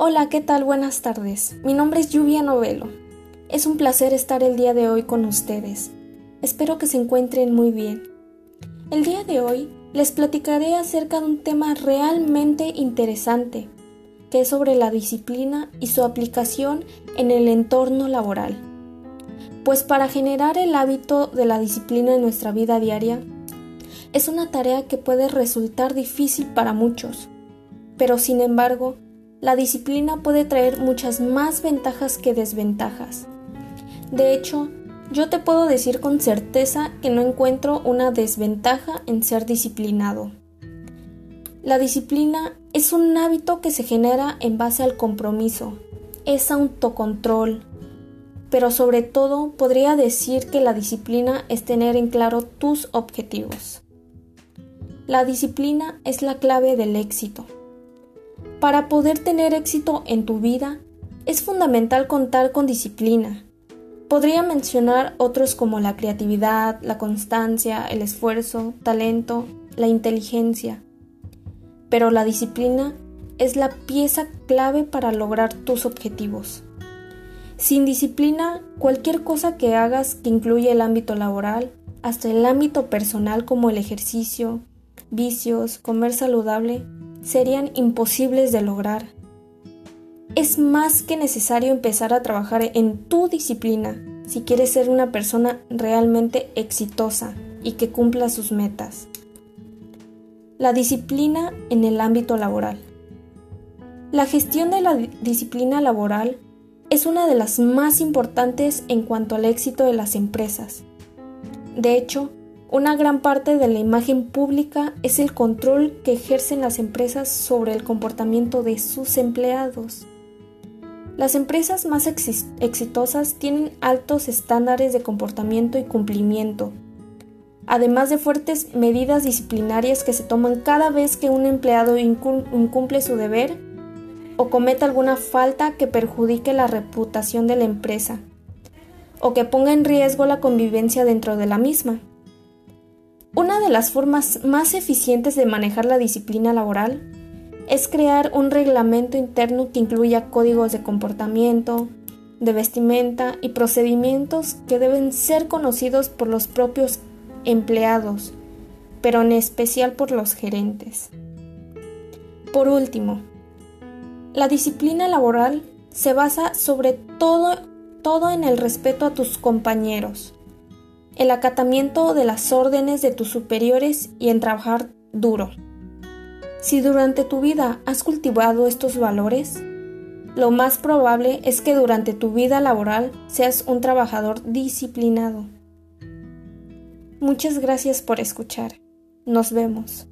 Hola, ¿qué tal? Buenas tardes. Mi nombre es Lluvia Novelo. Es un placer estar el día de hoy con ustedes. Espero que se encuentren muy bien. El día de hoy les platicaré acerca de un tema realmente interesante, que es sobre la disciplina y su aplicación en el entorno laboral. Pues para generar el hábito de la disciplina en nuestra vida diaria, es una tarea que puede resultar difícil para muchos, pero sin embargo, la disciplina puede traer muchas más ventajas que desventajas. De hecho, yo te puedo decir con certeza que no encuentro una desventaja en ser disciplinado. La disciplina es un hábito que se genera en base al compromiso, es autocontrol, pero sobre todo podría decir que la disciplina es tener en claro tus objetivos. La disciplina es la clave del éxito. Para poder tener éxito en tu vida, es fundamental contar con disciplina. Podría mencionar otros como la creatividad, la constancia, el esfuerzo, talento, la inteligencia. Pero la disciplina es la pieza clave para lograr tus objetivos. Sin disciplina, cualquier cosa que hagas que incluya el ámbito laboral, hasta el ámbito personal como el ejercicio, vicios, comer saludable, serían imposibles de lograr. Es más que necesario empezar a trabajar en tu disciplina si quieres ser una persona realmente exitosa y que cumpla sus metas. La disciplina en el ámbito laboral. La gestión de la disciplina laboral es una de las más importantes en cuanto al éxito de las empresas. De hecho, una gran parte de la imagen pública es el control que ejercen las empresas sobre el comportamiento de sus empleados. Las empresas más exitosas tienen altos estándares de comportamiento y cumplimiento, además de fuertes medidas disciplinarias que se toman cada vez que un empleado incumple su deber o cometa alguna falta que perjudique la reputación de la empresa o que ponga en riesgo la convivencia dentro de la misma. Una de las formas más eficientes de manejar la disciplina laboral es crear un reglamento interno que incluya códigos de comportamiento, de vestimenta y procedimientos que deben ser conocidos por los propios empleados, pero en especial por los gerentes. Por último, la disciplina laboral se basa sobre todo, todo en el respeto a tus compañeros, el acatamiento de las órdenes de tus superiores y en trabajar duro. Si durante tu vida has cultivado estos valores, lo más probable es que durante tu vida laboral seas un trabajador disciplinado. Muchas gracias por escuchar. Nos vemos.